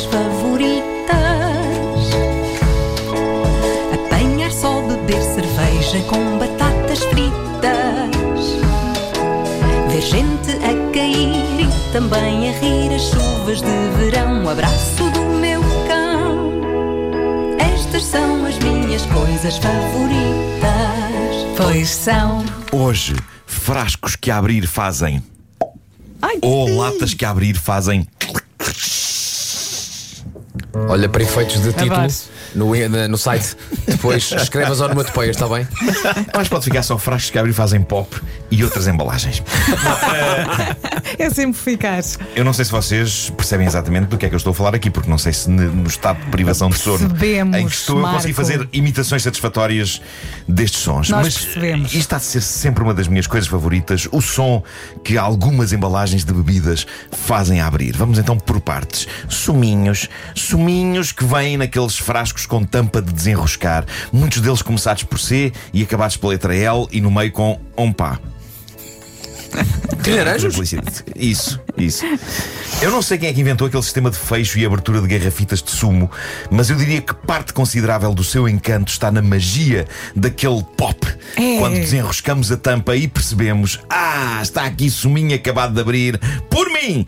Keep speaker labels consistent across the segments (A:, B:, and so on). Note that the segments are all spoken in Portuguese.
A: coisas favoritas: apanhar só, beber cerveja com batatas fritas, ver gente a cair e também a rir as chuvas de verão. O abraço do meu cão. Estas são as minhas coisas favoritas. Pois são.
B: Hoje, frascos que a abrir fazem.
C: Ai,
B: Ou latas que a abrir fazem.
D: Olha para efeitos de título
C: Adoro.
D: No, na- no site. Depois escrevas onomatopeias, está bem?
B: Mas pode ficar só frascos que a abrir fazem pop e outras embalagens.
C: é sempre eficaz.
B: Eu não sei se vocês percebem exatamente do que é que eu estou a falar aqui, porque não sei se no estado de privação de sono
C: Percebemos,
B: em que estou eu consegui
C: Marco.
B: fazer imitações satisfatórias destes sons.
C: Nós
B: Mas
C: percebemos.
B: eh, isto há de ser sempre uma das minhas coisas favoritas, o som que algumas embalagens de bebidas fazem a abrir. Vamos então por partes. Suminhos, suminhos que vêm naqueles frascos com tampa de desenroscar, muitos deles começados por C e acabados pela letra L e no meio com ompá. Publicidade. Isso, isso. Eu não sei quem é que inventou aquele sistema de fecho e abertura de garrafitas de sumo, mas eu diria que parte considerável do seu encanto está na magia daquele pop.
C: É.
B: Quando desenroscamos a tampa e percebemos: Ah, está aqui suminho acabado de abrir, por mim!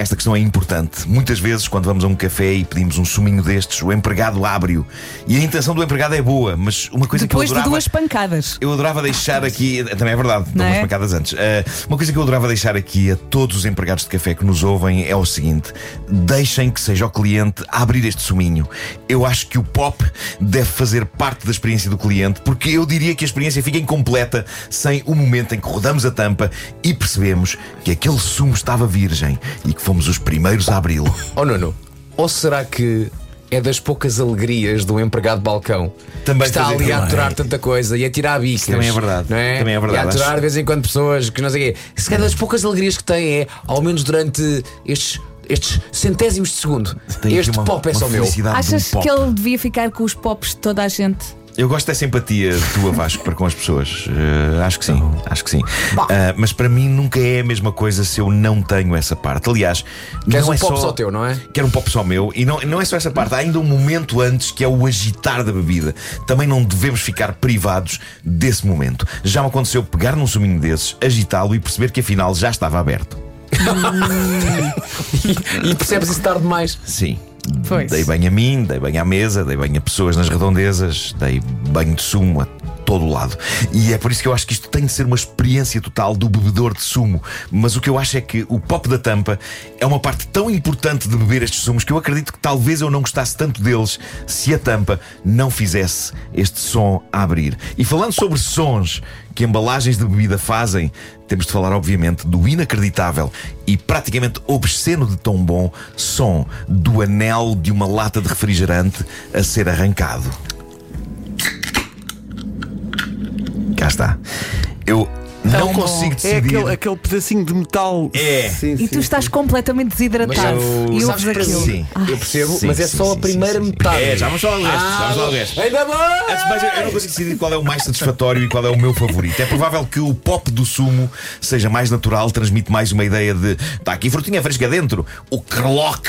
B: Esta questão é importante. Muitas vezes, quando vamos a um café e pedimos um suminho destes, o empregado abre-o. E a intenção do empregado é boa, mas uma coisa
C: Depois
B: que eu
C: de
B: adorava...
C: duas pancadas.
B: Eu adorava deixar aqui, também é verdade,
C: Não
B: umas
C: é?
B: pancadas antes. Ah, uma coisa que eu adorava deixar aqui a todos os empregados de café que nos ouvem é o seguinte: deixem que seja o cliente a abrir este suminho. Eu acho que o pop deve fazer parte da experiência do cliente, porque eu diria que a experiência fica incompleta sem o momento em que rodamos a tampa e percebemos que aquele sumo estava virgem e que fomos os primeiros a abri-lo.
D: Oh, Nuno, ou será que é das poucas alegrias do empregado de balcão
B: Também
D: que está ali a aturar tanta coisa e a tirar bicas?
B: também é verdade.
D: Não é?
B: Também é verdade,
D: E a aturar
B: acho-
D: de vez em quando pessoas que não sei o quê. Se calhar das poucas alegrias que tem é, ao menos durante estes, estes centésimos de segundo,
B: Tem
D: este
B: uma-
D: pop é só meu.
B: um
C: Achas
B: pop.
C: que ele devia ficar com os pops de toda a gente?
B: Eu gosto dessa empatia tua, Vasco, para com as pessoas. Eh, acho que sim, acho que sim. Ah, mas para mim nunca é a mesma coisa se eu não tenho essa parte. Aliás,
D: Queres
B: não
D: um
B: é
D: pop
B: só...
D: só teu, não é?
B: Quero um pop só meu e não, não é só essa parte, há ainda um momento antes que é o agitar da bebida. Também não devemos ficar privados desse momento. Já me aconteceu pegar num suminho desses, agitá-lo e perceber que afinal já estava aberto.
D: E percebes isso tarde demais.
B: Sim.
C: Pois.
B: Dei banho a mim, dei banho à mesa, dei banho a pessoas nas redondezas, dei banho de sumo a todo o lado. E é por isso que eu acho que isto tem de ser uma experiência total do bebedor de sumo. Mas o que eu acho é que o pop da tampa é uma parte tão importante de beber estes sumos que eu acredito que talvez eu não gostasse tanto deles se a tampa não fizesse este som a abrir. E falando sobre sons que embalagens de bebida fazem, temos de falar, obviamente, do inacreditável e praticamente obsceno de tão bom som do anel de uma lata de refrigerante a ser arrancado. Cá está. Eu não
C: Tão bom.
B: consigo
E: É
B: decidir.
E: aquele, aquele pedacinho de metal.
B: É.
E: Sim,
C: E
E: sim,
C: tu estás completamente desidratado.
D: eu-
C: e
D: sabes
C: aquilo.
B: Sim.
D: Eu percebo,
B: Sim,
D: mas é
B: sim,
D: só a
B: sim,
D: primeira
B: sim, sim.
D: metade.
B: É, já vamos só ao resto.
D: Ah,
B: vamos ao resto.
D: Ainda!
B: Antes de mais, eu eu não consigo decidir qual é o mais satisfatório e qual é o meu favorito. É provável que o pop do sumo seja mais natural, transmite mais uma ideia de está aqui frutinha fresca dentro. O crlock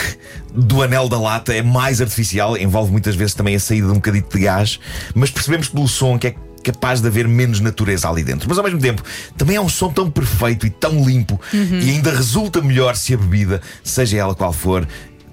B: do anel da lata é mais artificial, envolve muitas vezes também a saída de um bocadito de gás, mas percebemos pelo som que é capaz de haver menos natureza ali dentro. Mas ao mesmo tempo, também é um som tão perfeito e tão limpo e ainda resulta melhor se a bebida, seja ela qual for,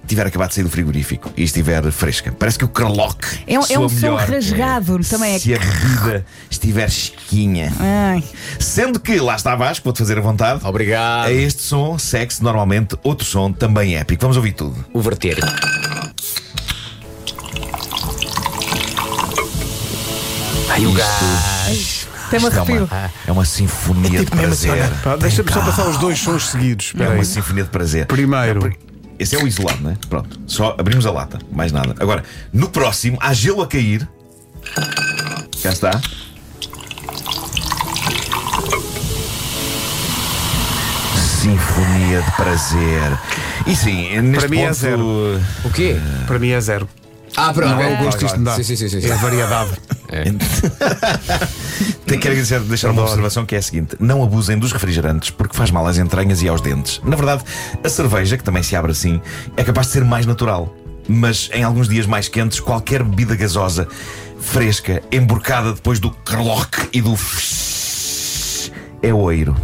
B: tiver acabado de sair do frigorífico e estiver fresca. Parece que o Crlock
C: É um- é um som rasgado, também é
B: Se a bebida estiver chiquinha.
C: Ai.
B: Sendo que, lá está Vasco, vou-te fazer a vontade.
D: Obrigado.
B: A este som segue-se normalmente outro som também épico. Vamos ouvir tudo.
D: O verter. Ai, o gás.
C: Tem-me
B: Isto é
C: arrepio.
B: uma, é uma sinfonia de prazer.
E: Pá, Deixa-me só passar os dois sons seguidos.
B: É uma sinfonia de prazer.
E: Primeiro.
B: Esse é o isolado, não é? Pronto. Só abrimos a lata, mais nada. Agora, no próximo, há gelo a cair. Cá está. Sinfonia de prazer. E sim, neste
E: Para mim é
B: ponto,
E: zero.
D: O quê?
E: Para mim é zero.
D: Ah, pronto.
E: Não é o gosto que isto me dá.
D: Sim, sim, sim, sim.
E: É a variedade.
B: Tenho que agradecer, deixar uma observação que é a seguinte: não abusem dos refrigerantes porque faz mal às entranhas e aos dentes. Na verdade, a cerveja, que também se abre assim, é capaz de ser mais natural. mas em alguns dias mais quentes, qualquer bebida gasosa fresca, emborcada depois do crloc e do é oiro.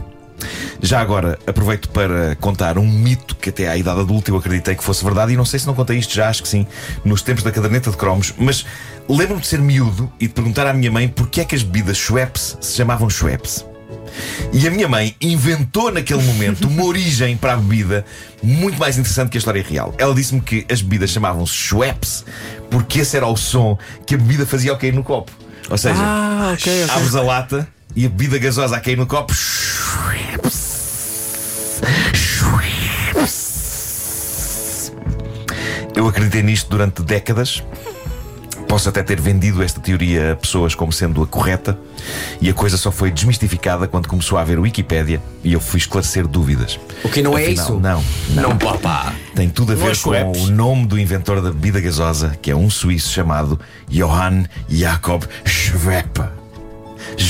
B: Já agora, aproveito para contar um mito que até à idade adulta eu acreditei que fosse verdade e não sei se não contei isto já, acho que sim, nos tempos da caderneta de cromos, mas lembro-me de ser miúdo e de perguntar à minha mãe porque é que as bebidas Schweppes se chamavam Schweppes. E a minha mãe inventou naquele momento uma origem para a bebida muito mais interessante que a história real. Ela disse-me que as bebidas chamavam-se Schweppes porque esse era o som que a bebida fazia ao cair no copo. Ou seja,
E: Ah, ok, ok.
B: abres a lata e a bebida gasosa a cair no copo. Eu acreditei nisto durante décadas. Posso até ter vendido esta teoria a pessoas como sendo a correta, e a coisa só foi desmistificada quando começou a haver Wikipédia e eu fui esclarecer dúvidas.
D: O que não é
B: Afinal,
D: isso?
B: Não, não.
D: Não, papá.
B: Tem tudo a
F: Não
B: ver
F: é
B: com
F: Schweppes.
B: o nome do inventor da bebida gasosa, que é um suíço chamado Johann Jakob Schweppe.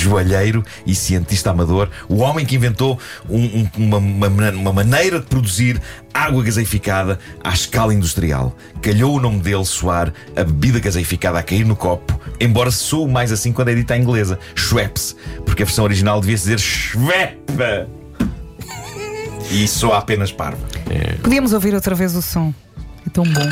B: Joalheiro e cientista amador, o homem que inventou um- um- uma, uma- uma maneira de produzir água gaseificada à escala industrial. Calhou o nome dele soar a bebida gaseificada a cair no copo, embora soe mais assim quando é dita em inglesa, Schweppes, porque a versão original devia dizer Schweppe. E soa apenas parva.
C: Podíamos ouvir outra vez o som. É tão bom.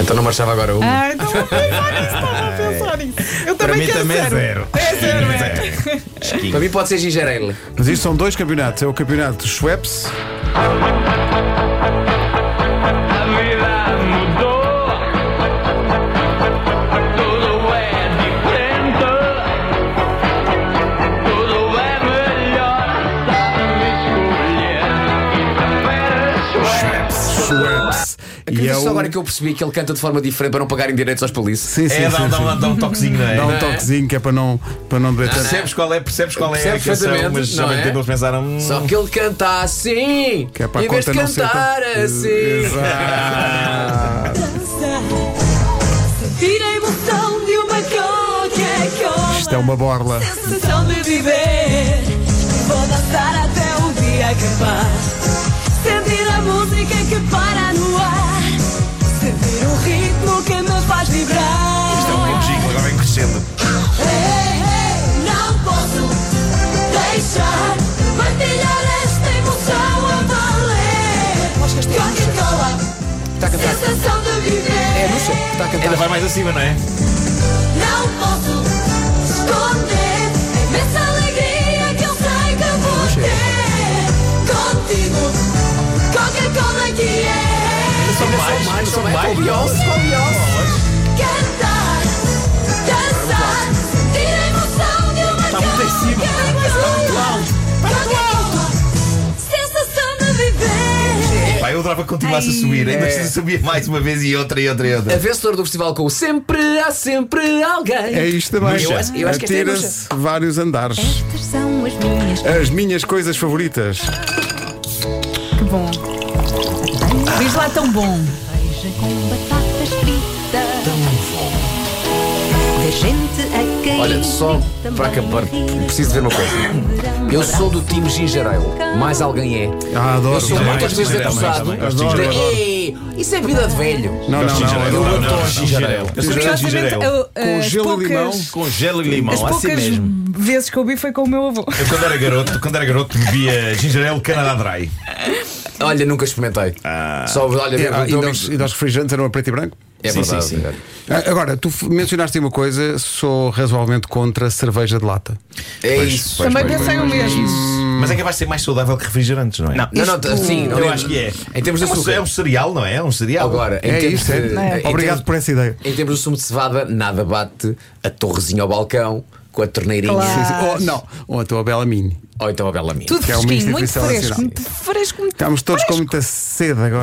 D: Então não marchava agora uma.
C: Ah, então vou pensar nisso, estava a pensar nisso. Eu
F: Para
C: também
F: mim
C: quero
F: também é
C: zero.
F: zero.
C: É zero, é.
D: Para mim pode ser ginger ale.
E: Mas isto são dois campeonatos. É o campeonato Schweppes
D: agora que eu percebi que ele canta de forma diferente para não pagarem direitos aos polícias.
E: Sim, sim,
B: É,
E: sim,
B: dá, dá,
E: sim.
B: um- dá um toquezinho, não é?
E: Dá um
D: é?
E: toquezinho que é para não, para não tanto.
B: Percebes qual é, percebes qual é a canção, mas ao
D: é?
B: eles pensaram. hum,
D: Só que ele canta assim,
E: Que é para
D: em vez de
E: ser tão-
D: cantar assim.
E: Exato.
G: Sentir a emoção de uma Coca-Cola.
E: Isto é uma borla.
G: Sensação de viver. Vou dançar até o dia acabar. Sentir a música que para
B: Ainda vai mais acima, não é?
G: Não posso esconder a imensa alegria que eu sei que vou ter contigo. Coca-Cola que é
D: São mais, são mais. Com Beyoncé, com Beyoncé.
G: cantar, dançar, sentir a emoção de uma Está
F: muito em cima.
B: Eu adorava que continuasse a subir, ainda
D: É.
B: subia mais uma vez e outra e outra e
D: A
B: outra.
D: vencedora do festival com o Sempre há sempre alguém.
E: É isto também.
D: Eu eu acho que esta é
E: vários andares.
A: Estas são as minhas
E: As minhas coisas favoritas.
C: Que bom. Diz lá tão bom.
A: cerveja com batatas fritas. Tão bom. Ver gente a.
D: Olha, só para acabar, preciso ver uma coisa. Eu sou do time Ginger Ale. Mais alguém é.
E: Ah, adoro.
D: Eu sou
B: também,
D: muitas vezes
B: também,
D: acusado
B: também,
E: também.
D: de
E: Adoro, adoro.
D: Ei, isso é vida de velho.
E: Não, não, não.
D: Eu
B: Não,
D: adoro ginger ale.
F: Eu sou de
C: Curiosamente,
F: ginger ale.
C: eu,
E: Com
C: as
E: gelo e
C: poucas,
E: limão.
F: Com gelo e limão,
C: As
F: assim
C: poucas
F: mesmo.
C: vezes que eu vi foi com o meu avô.
B: Eu quando era garoto, quando era garoto bebia ginger ale Canada Dry.
D: Olha, nunca experimentei. Só, olha,
E: É, ah, e, nós, e nós refrigerantes eram a preto e branco?
D: é
B: Sim,
D: verdade.
B: sim, sim.
E: Ah, Agora, tu mencionaste uma coisa, sou razoavelmente contra cerveja de lata.
D: É
B: Pois,
D: isso.
B: pois,
C: Também
B: pois,
C: pensei o mesmo.
B: Mas é que vai ser mais saudável que refrigerantes, não é?
F: Não.
D: Não, não, sim, não,
B: Eu
D: não,
B: acho que é.
D: Em termos de
B: é um,
D: açúcar.
B: é um cereal, não é? É um cereal.
D: Agora, em
E: É
D: termos
E: isso, é.
D: de- em
E: Obrigado
D: termos-
E: por essa ideia.
D: Em termos de sumo de cevada, nada bate a torrezinha ao balcão com a torneirinha.
C: Claro.
E: Sim, sim. Ou, não, ou a tua bela mini.
D: Ou então a bela minha.
C: Tudo
E: Que é uma
C: fresquinho, muito
E: instituição
C: fresco,
E: nacional.
C: muito fresco, muito
E: Estamos todos com muita sede agora.